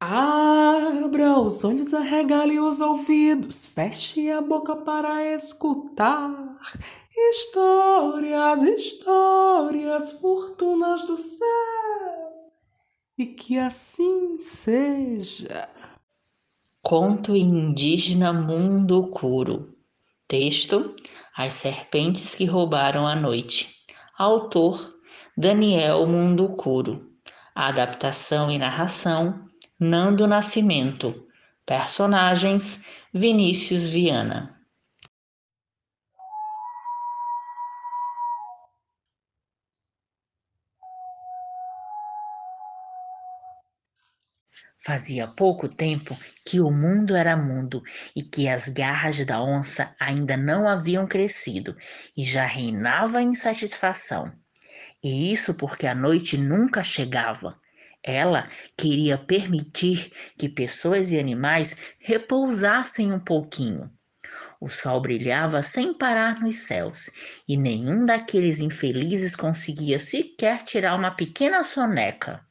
Abra os olhos, arregale os ouvidos, feche a boca para escutar histórias, histórias, fortunas do céu. E que assim seja. Conto indígena Mundo Curo. Texto: As serpentes que roubaram a noite. Autor: Daniel Mundukuro. Adaptação e narração: Nando Nascimento. Personagens: Vinícius Viana. Fazia pouco tempo que o mundo era mundo e que as garras da onça ainda não haviam crescido e já reinava insatisfação. E isso porque a noite nunca chegava. Ela queria permitir que pessoas e animais repousassem um pouquinho. O sol brilhava sem parar nos céus, e nenhum daqueles infelizes conseguia sequer tirar uma pequena soneca.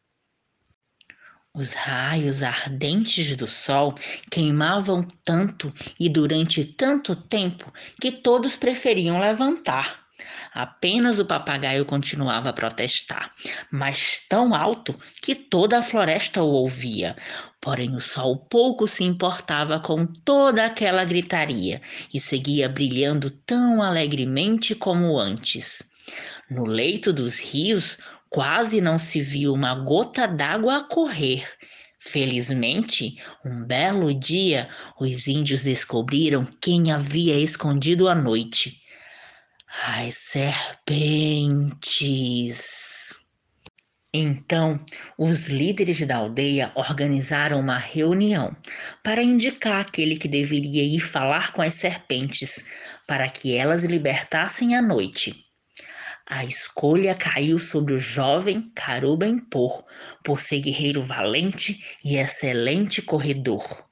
Os raios ardentes do sol queimavam tanto e durante tanto tempo que todos preferiam levantar. Apenas o papagaio continuava a protestar, mas tão alto que toda a floresta o ouvia. Porém, o sol pouco se importava com toda aquela gritaria e seguia brilhando tão alegremente como antes. No leito dos rios, quase não se viu uma gota d'água a correr. Felizmente, um belo dia, os índios descobriram quem havia escondido a noite as serpentes. Então, os líderes da aldeia organizaram uma reunião para indicar aquele que deveria ir falar com as serpentes para que elas libertassem a noite. A escolha caiu sobre o jovem Caruba Empor, por ser guerreiro valente e excelente corredor.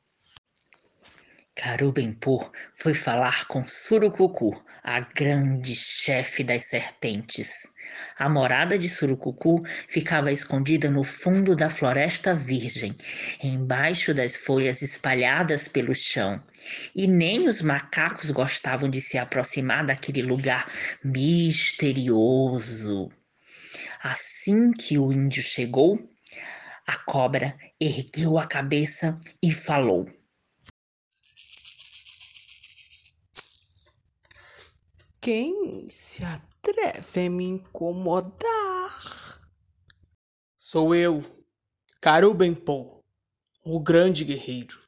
Carubempur foi falar com Surucucu, a grande chefe das serpentes. A morada de Surucucu ficava escondida no fundo da floresta virgem, embaixo das folhas espalhadas pelo chão. E nem os macacos gostavam de se aproximar daquele lugar misterioso. Assim que o índio chegou, a cobra ergueu a cabeça e falou. Quem se atreve a me incomodar? Sou eu, Carubempô, o grande guerreiro.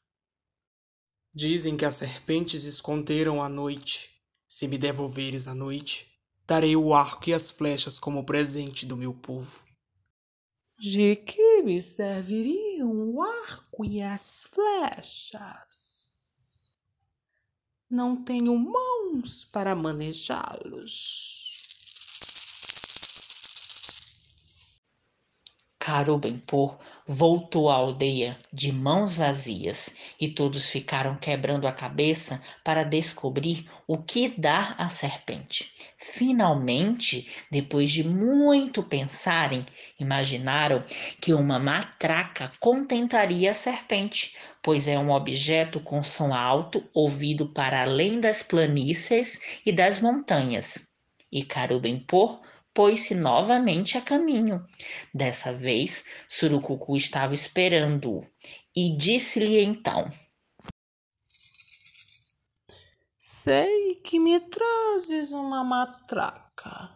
Dizem que as serpentes esconderam a noite. Se me devolveres a noite, darei o arco e as flechas como presente do meu povo. De que me serviriam o arco e as flechas? Não tenho mãos para manejá-los. Carubempor voltou à aldeia de mãos vazias e todos ficaram quebrando a cabeça para descobrir o que dar à serpente. Finalmente, depois de muito pensarem, imaginaram que uma matraca contentaria a serpente, pois é um objeto com som alto ouvido para além das planícies e das montanhas. E Carubempor pôs-se novamente a caminho. Dessa vez, Surucucu estava esperando-o e disse-lhe então: Sei que me trazes uma matraca.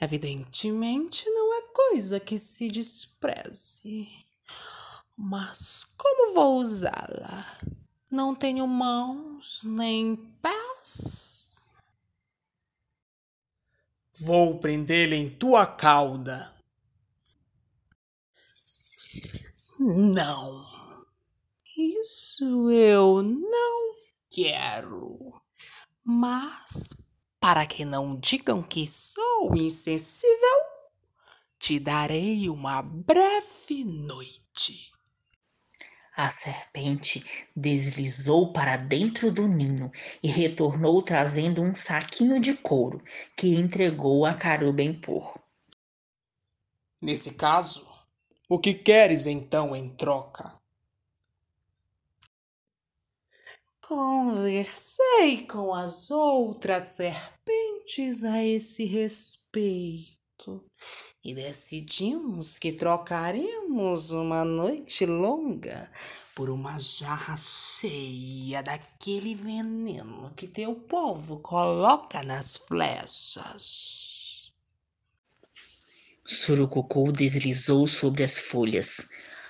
Evidentemente não é coisa que se despreze. Mas como vou usá-la? Não tenho mãos nem pés. Vou prendê-lo em tua cauda. Não, isso eu não quero. Mas, para que não digam que sou insensível, te darei uma breve noite. A serpente deslizou para dentro do ninho e retornou trazendo um saquinho de couro que entregou a Carubempor. Nesse caso, O que queres então em troca? Conversei com as outras serpentes a esse respeito e decidimos que trocaremos uma noite longa por uma jarra cheia daquele veneno que teu povo coloca nas flechas. Surucucu deslizou sobre as folhas.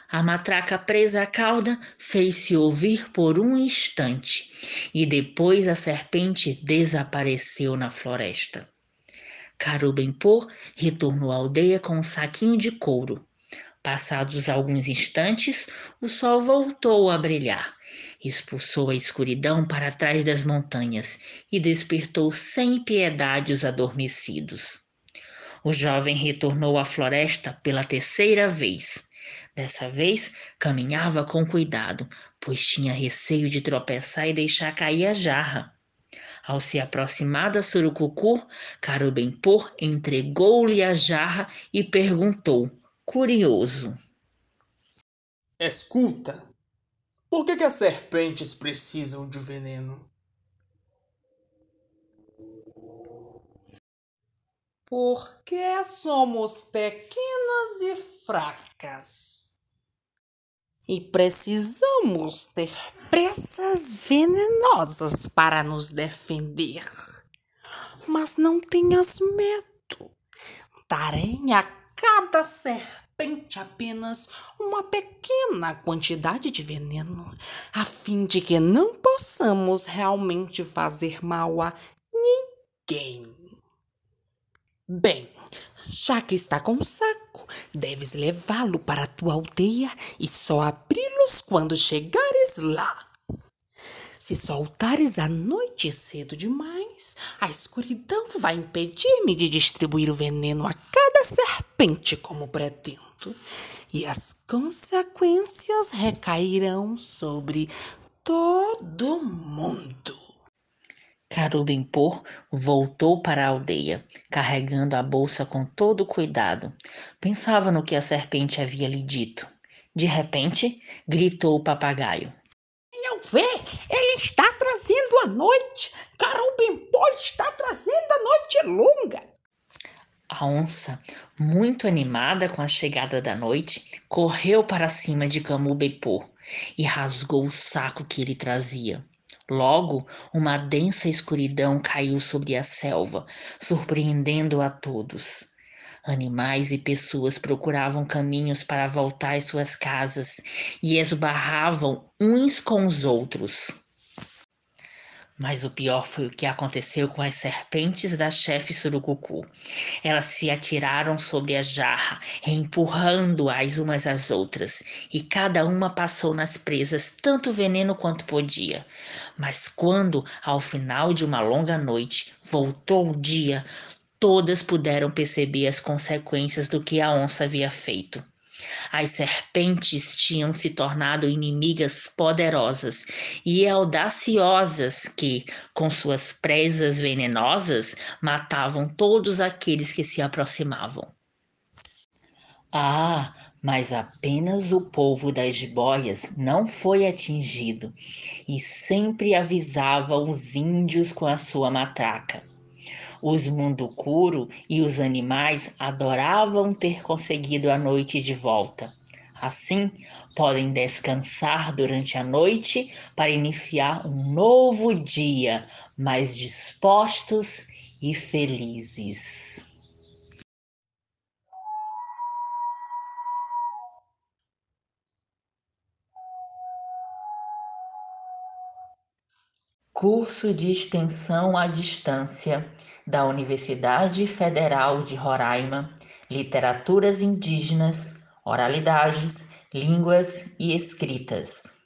A matraca presa à cauda fez-se ouvir por um instante e depois a serpente desapareceu na floresta. Carubempô retornou à aldeia com um saquinho de couro. Passados alguns instantes, o sol voltou a brilhar, expulsou a escuridão para trás das montanhas e despertou sem piedade os adormecidos. O jovem retornou à floresta pela terceira vez. Dessa vez caminhava com cuidado, pois tinha receio de tropeçar e deixar cair a jarra. Ao se aproximar da Surucucu, Carubempô entregou-lhe a jarra e perguntou, curioso: Escuta, por que, que as serpentes precisam de veneno? Porque somos pequenas e fracas e precisamos ter presas venenosas para nos defender. Mas não tenhas medo. Darei a cada serpente apenas uma pequena quantidade de veneno, a fim de que não possamos realmente fazer mal a ninguém. Bem, já que está com saco, deves levá-lo para a tua aldeia e só abri-los quando chegares lá. Se soltares à noite cedo demais, a escuridão vai impedir-me de distribuir o veneno a cada serpente como pretendo, e as consequências recairão sobre todo mundo. Carubimpor voltou para a aldeia, carregando a bolsa com todo cuidado. Pensava no que a serpente havia lhe dito. De repente, gritou o papagaio. Não vê? Ele está trazendo a noite! Carubimpor está trazendo a noite longa! A onça, muito animada com a chegada da noite, correu para cima de Camubepô e rasgou o saco que ele trazia. Logo, uma densa escuridão caiu sobre a selva, surpreendendo a todos. Animais e pessoas procuravam caminhos para voltar às suas casas e esbarravam uns com os outros. Mas o pior foi o que aconteceu com as serpentes da chefe Surucucu. Elas se atiraram sobre a jarra, empurrando-as umas às outras, e cada uma passou nas presas tanto veneno quanto podia. Mas quando, ao final de uma longa noite, voltou o dia, todas puderam perceber as consequências do que a onça havia feito. As serpentes tinham se tornado inimigas poderosas e audaciosas que, com suas presas venenosas, matavam todos aqueles que se aproximavam. Ah, mas apenas o povo das jiboias não foi atingido e sempre avisava os índios com a sua matraca. Os Mundukuro e os animais adoravam ter conseguido a noite de volta. Assim, podem descansar durante a noite para iniciar um novo dia, mais dispostos e felizes. Curso de Extensão à Distância da Universidade Federal de Roraima, Literaturas Indígenas, Oralidades, Línguas e Escritas.